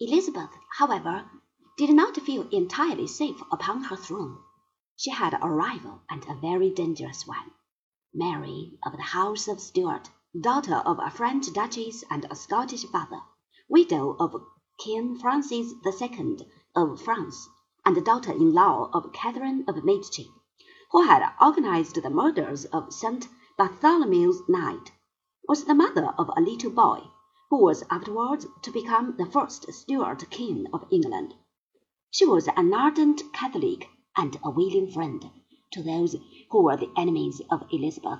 Elizabeth, however, did not feel entirely safe upon her throne. She had a rival, and a very dangerous one. Mary of the House of Stuart, daughter of a French duchess and a Scottish father, widow of King Francis II. of France, and daughter-in-law of Catherine of Medici, who had organized the murders of St. Bartholomew's Night, was the mother of a little boy, who was afterwards to become the first Stuart king of England. She was an ardent Catholic and a willing friend to those who were the enemies of Elizabeth.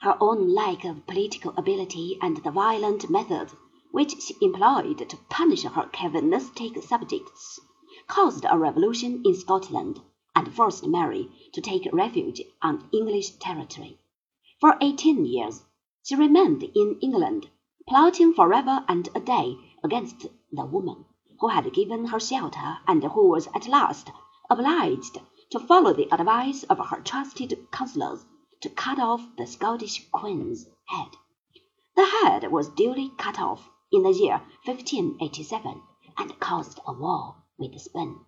Her own lack of political ability and the violent methods which she employed to punish her Calvinistic subjects caused a revolution in Scotland and forced Mary to take refuge on English territory. For eighteen years she remained in England, plotting forever and a day against the woman who had given her shelter and who was at last obliged to follow the advice of her trusted counsellors to cut off the Scottish queen's head. The head was duly cut off in the year 1587 and caused a war with Spain.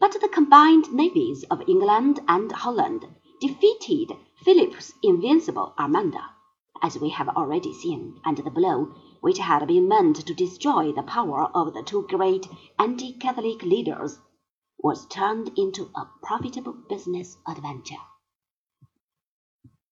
But the combined navies of England and Holland defeated Philip's invincible Armada, as we have already seen, and the blow which had been meant to destroy the power of the two great anti Catholic leaders was turned into a profitable business adventure.